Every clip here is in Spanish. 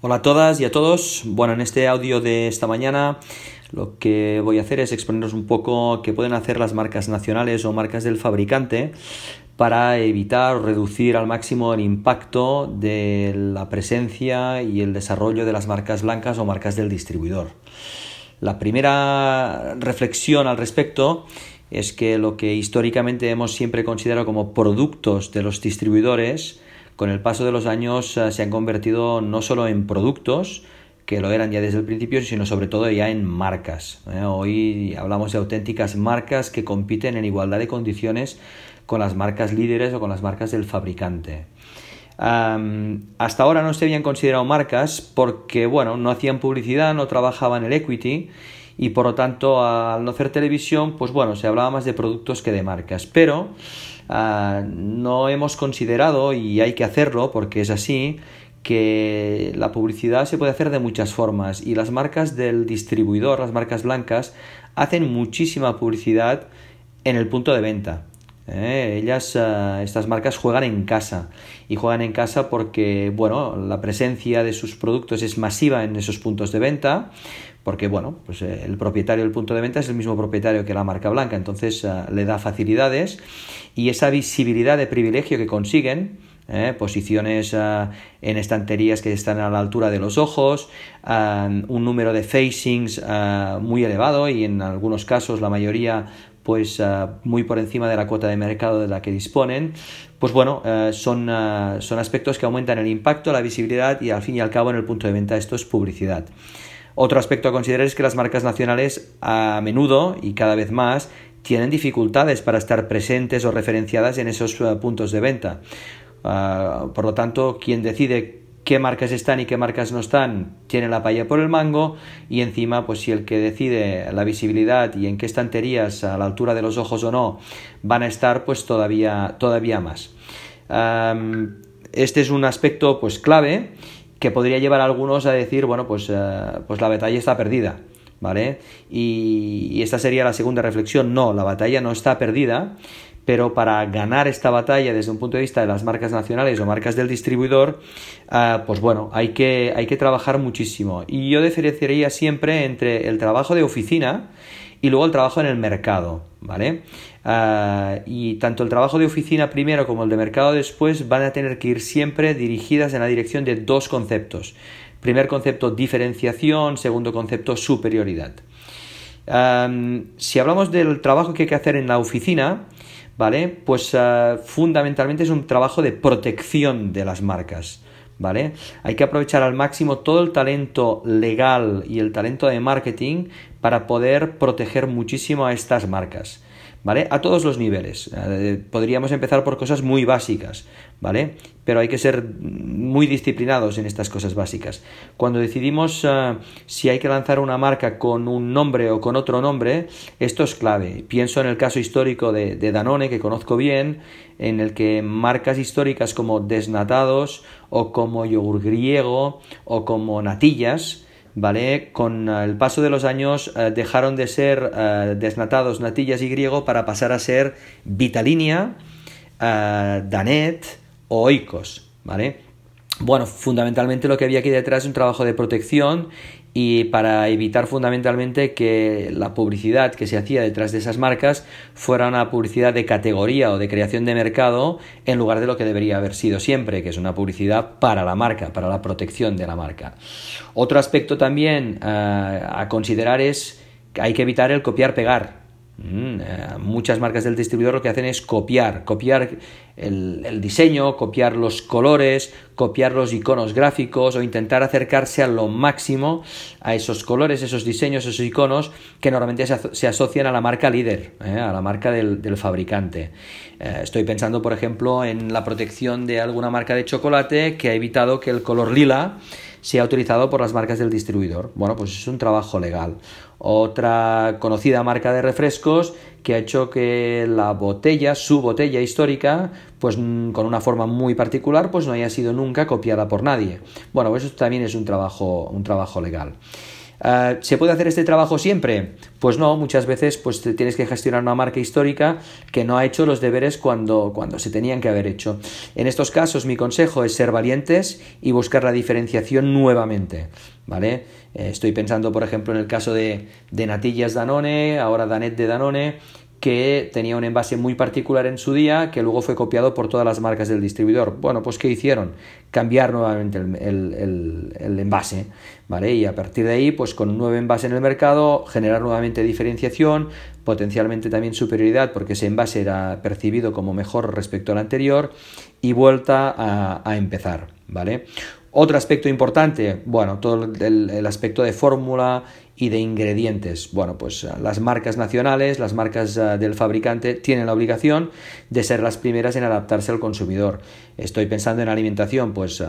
Hola a todas y a todos. Bueno, en este audio de esta mañana lo que voy a hacer es exponeros un poco qué pueden hacer las marcas nacionales o marcas del fabricante para evitar o reducir al máximo el impacto de la presencia y el desarrollo de las marcas blancas o marcas del distribuidor. La primera reflexión al respecto es que lo que históricamente hemos siempre considerado como productos de los distribuidores con el paso de los años eh, se han convertido no solo en productos, que lo eran ya desde el principio, sino sobre todo ya en marcas. ¿eh? Hoy hablamos de auténticas marcas que compiten en igualdad de condiciones con las marcas líderes o con las marcas del fabricante. hasta ahora no se habían considerado marcas porque, bueno, no hacían publicidad, no trabajaban el equity y por lo tanto al no hacer televisión, pues bueno, se hablaba más de productos que de marcas. Pero Ah, no hemos considerado, y hay que hacerlo porque es así, que la publicidad se puede hacer de muchas formas y las marcas del distribuidor, las marcas blancas, hacen muchísima publicidad en el punto de venta. ¿Eh? ellas, ah, estas marcas juegan en casa y juegan en casa porque, bueno, la presencia de sus productos es masiva en esos puntos de venta, porque bueno, pues eh, el propietario del punto de venta es el mismo propietario que la marca blanca, entonces eh, le da facilidades y esa visibilidad de privilegio que consiguen, eh, posiciones en estanterías que están a la altura de los ojos, un número de facings muy elevado y en algunos casos la mayoría pues muy por encima de la cuota de mercado de la que disponen, pues bueno, son, son aspectos que aumentan el impacto, la visibilidad y al fin y al cabo en el punto de venta esto es publicidad. Otro aspecto a considerar es que las marcas nacionales a menudo y cada vez más tienen dificultades para estar presentes o referenciadas en esos puntos de venta. Ah, por lo tanto, quien decide qué marcas están y qué marcas no están tiene la paella por el mango y encima pues si el que decide la visibilidad y en qué estanterías a la altura de los ojos o no van a estar pues todavía todavía más este es un aspecto pues clave que podría llevar a algunos a decir, bueno, pues, eh, pues la batalla está perdida, ¿vale? Y, esta sería la segunda reflexión, no, la batalla no está perdida, pero para ganar esta batalla desde un punto de vista de las marcas nacionales o marcas del distribuidor, eh, pues bueno, hay que, hay que trabajar muchísimo. Y yo diferenciaría siempre entre el trabajo de oficina y luego el trabajo en el mercado, ¿vale? Ah, y tanto el trabajo de oficina primero como el de mercado después van a tener que ir siempre dirigidas en la dirección de dos conceptos. Primer concepto, diferenciación, segundo concepto, superioridad. si hablamos del trabajo que hay que hacer en la oficina, ¿vale? Pues ah, fundamentalmente es un trabajo de protección de las marcas. ¿vale? Hay que aprovechar al máximo todo el talento legal y el talento de marketing para poder proteger muchísimo a estas marcas. ¿Vale? A todos los niveles. Eh, podríamos empezar por cosas muy básicas, ¿vale? Pero hay que ser muy disciplinados en estas cosas básicas. Cuando decidimos eh, si hay que lanzar una marca con un nombre o con otro nombre, esto es clave. Pienso en el caso histórico de, de Danone, que conozco bien, en el que marcas históricas como Desnatados o como yogur griego o como natillas, ¿vale? Con el paso de los años eh, dejaron de ser eh, desnatados natillas y griego para pasar a ser Vitalinia, eh, Danet o Oikos, ¿vale? Bueno, fundamentalmente lo que había aquí detrás es un trabajo de protección y para evitar fundamentalmente que la publicidad que se hacía detrás de esas marcas fuera una publicidad de categoría o de creación de mercado en lugar de lo que debería haber sido siempre, que es una publicidad para la marca, para la protección de la marca. Otro aspecto también eh, a considerar es que hay que evitar el copiar-pegar. Mm, eh, muchas marcas del distribuidor lo que hacen es copiar, copiar el, diseño, copiar los colores, copiar los iconos gráficos o intentar acercarse a lo máximo a esos colores, esos diseños, esos iconos que normalmente se, asocian a la marca líder, eh, a la marca del, fabricante. Eh, estoy pensando, por ejemplo, en la protección de alguna marca de chocolate que ha evitado que el color lila sea utilizado por las marcas del distribuidor. Bueno, pues es un trabajo legal. Otra conocida marca de refrescos que ha hecho que la botella, su botella histórica, pues mm, con una forma muy particular, pues no haya sido nunca copiada por nadie. Bueno, pues eso también es un trabajo, un trabajo legal. Ah, ¿Se puede hacer este trabajo siempre? Pues no, muchas veces pues, tienes que gestionar una marca histórica que no ha hecho los deberes cuando, cuando se tenían que haber hecho. En estos casos mi consejo es ser valientes y buscar la diferenciación nuevamente. ¿Vale? Eh, estoy pensando, por ejemplo, en el caso de, de Natillas Danone, ahora Danet de Danone, que tenía un envase muy particular en su día, que luego fue copiado por todas las marcas del distribuidor. Bueno, pues ¿qué hicieron? Cambiar nuevamente el, envase, ¿vale? Y a partir de ahí, pues con un nuevo envase en el mercado, generar nuevamente diferenciación, potencialmente también superioridad, porque ese envase era percibido como mejor respecto al anterior, y vuelta a, a empezar, ¿vale? Otro aspecto importante, bueno, todo el, aspecto de fórmula y de ingredientes. Bueno, pues eh, las marcas nacionales, las marcas eh, del fabricante tienen la obligación de ser las primeras en adaptarse al consumidor. Estoy pensando en alimentación, pues eh,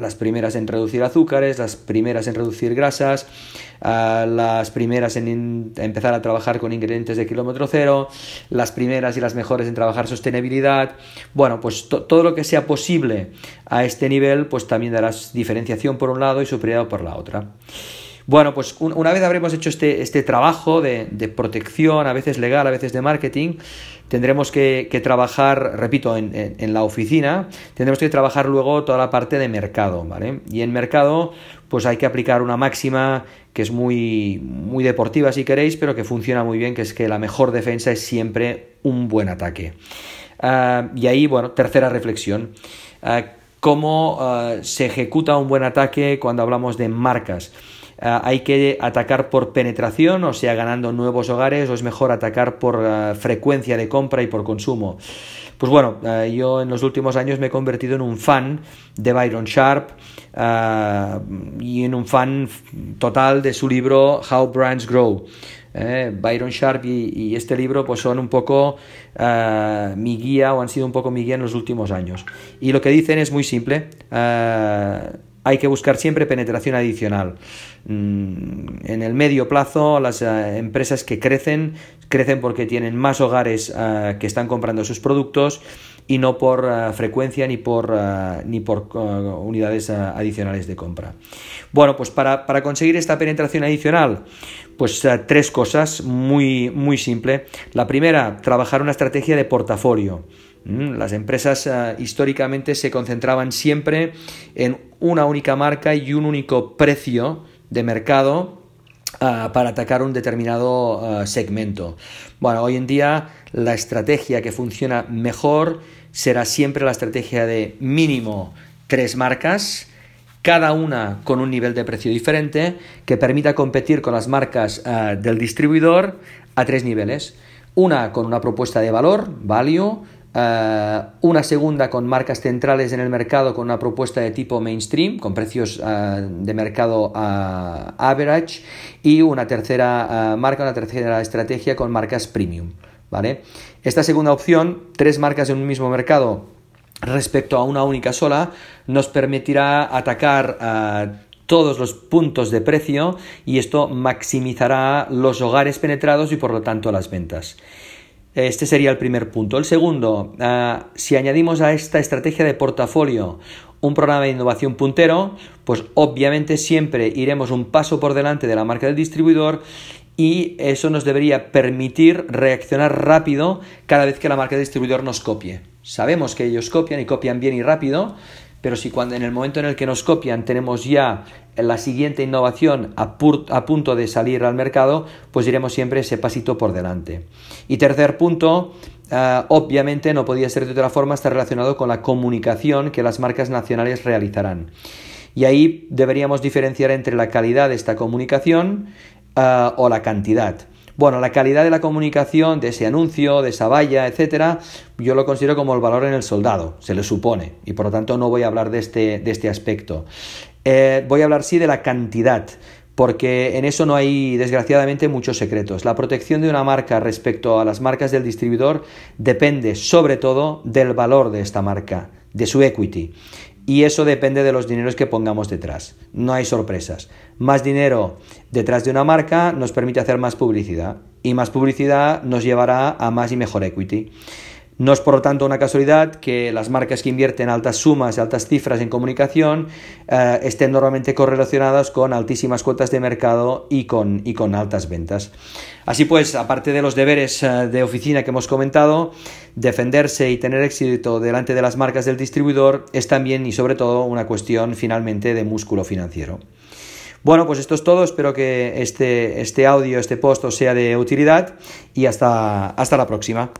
las primeras en reducir azúcares, las primeras en reducir grasas, las primeras en empezar a trabajar con ingredientes de kilómetro cero, las primeras y las mejores en trabajar sostenibilidad. Bueno, pues todo lo que sea posible a este nivel, pues también darás diferenciación por un lado y superioridad por la otra. Bueno, pues una vez habremos hecho este, este trabajo de, protección, a veces legal, a veces de marketing, tendremos que, trabajar, repito, en, la oficina, tendremos que trabajar luego toda la parte de mercado, ¿vale? Y en mercado, pues hay que aplicar una máxima que es muy, muy deportiva si queréis, pero que funciona muy bien, que es que la mejor defensa es siempre un buen ataque. Ah, y ahí, bueno, tercera reflexión. Ah, ¿Cómo ah, se ejecuta un buen ataque cuando hablamos de marcas? Ah, hay que atacar por penetración, o sea, ganando nuevos hogares, o es mejor atacar por ah, frecuencia de compra y por consumo. Pues bueno, ah, yo en los últimos años me he convertido en un fan de Byron Sharp y en un fan total de su libro How Brands Grow. Eh, Byron Sharp y, este libro pues son un poco mi guía o han sido un poco mi guía en los últimos años. Y lo que dicen es muy simple hay que buscar siempre penetración adicional. Mm, en el medio plazo, las eh, empresas que crecen, crecen porque tienen más hogares eh, que están comprando sus productos y no por eh, frecuencia ni por, ni por unidades adicionales de compra. Bueno, pues para, para conseguir esta penetración adicional, pues tres cosas muy, muy simple. La primera, trabajar una estrategia de portafolio. Mm, las empresas eh, históricamente se concentraban siempre en una única marca y un único precio de mercado eh, para atacar un determinado eh, segmento. Bueno, hoy en día la estrategia que funciona mejor será siempre la estrategia de mínimo tres marcas, cada una con un nivel de precio diferente que permita competir con las marcas del distribuidor a tres niveles. Una con una propuesta de valor, value, una segunda con marcas centrales en el mercado con una propuesta de tipo mainstream, con precios eh, de mercado uh, average, y una tercera marca, una tercera estrategia con marcas premium. ¿vale? Esta segunda opción, tres marcas en un mismo mercado respecto a una única sola, nos permitirá atacar todos los puntos de precio y esto maximizará los hogares penetrados y por lo tanto las ventas. Este sería el primer punto. El segundo, ah, si añadimos a esta estrategia de portafolio un programa de innovación puntero, pues obviamente siempre iremos un paso por delante de la marca del distribuidor y eso nos debería permitir reaccionar rápido cada vez que la marca del distribuidor nos copie. Sabemos que ellos copian y copian bien y rápido, pero si cuando en el momento en el que nos copian tenemos ya la siguiente innovación a, punto de salir al mercado, pues iremos siempre ese pasito por delante. Y tercer punto, eh, obviamente no podía ser de otra forma, está relacionado con la comunicación que las marcas nacionales realizarán. Y ahí deberíamos diferenciar entre la calidad de esta comunicación eh, o la cantidad. Bueno, la calidad de la comunicación, de ese anuncio, de esa valla, etcétera, yo lo considero como el valor en el soldado, se le supone, y por lo tanto no voy a hablar de este, de este aspecto. Eh, voy a hablar sí de la cantidad porque en eso no hay desgraciadamente muchos secretos. La protección de una marca respecto a las marcas del distribuidor depende sobre todo del valor de esta marca, de su equity. Y eso depende de los dineros que pongamos detrás. No hay sorpresas. Más dinero detrás de una marca nos permite hacer más publicidad. Y más publicidad nos llevará a más y mejor equity. No es por lo tanto una casualidad que las marcas que invierten altas sumas y altas cifras en comunicación eh, estén normalmente correlacionadas con altísimas cuotas de mercado y con, y con altas ventas. Así pues, aparte de los deberes eh, de oficina que hemos comentado, defenderse y tener éxito delante de las marcas del distribuidor es también y sobre todo una cuestión finalmente de músculo financiero. Bueno, pues esto es todo. Espero que este, este audio, este post os sea de utilidad y hasta, hasta la próxima.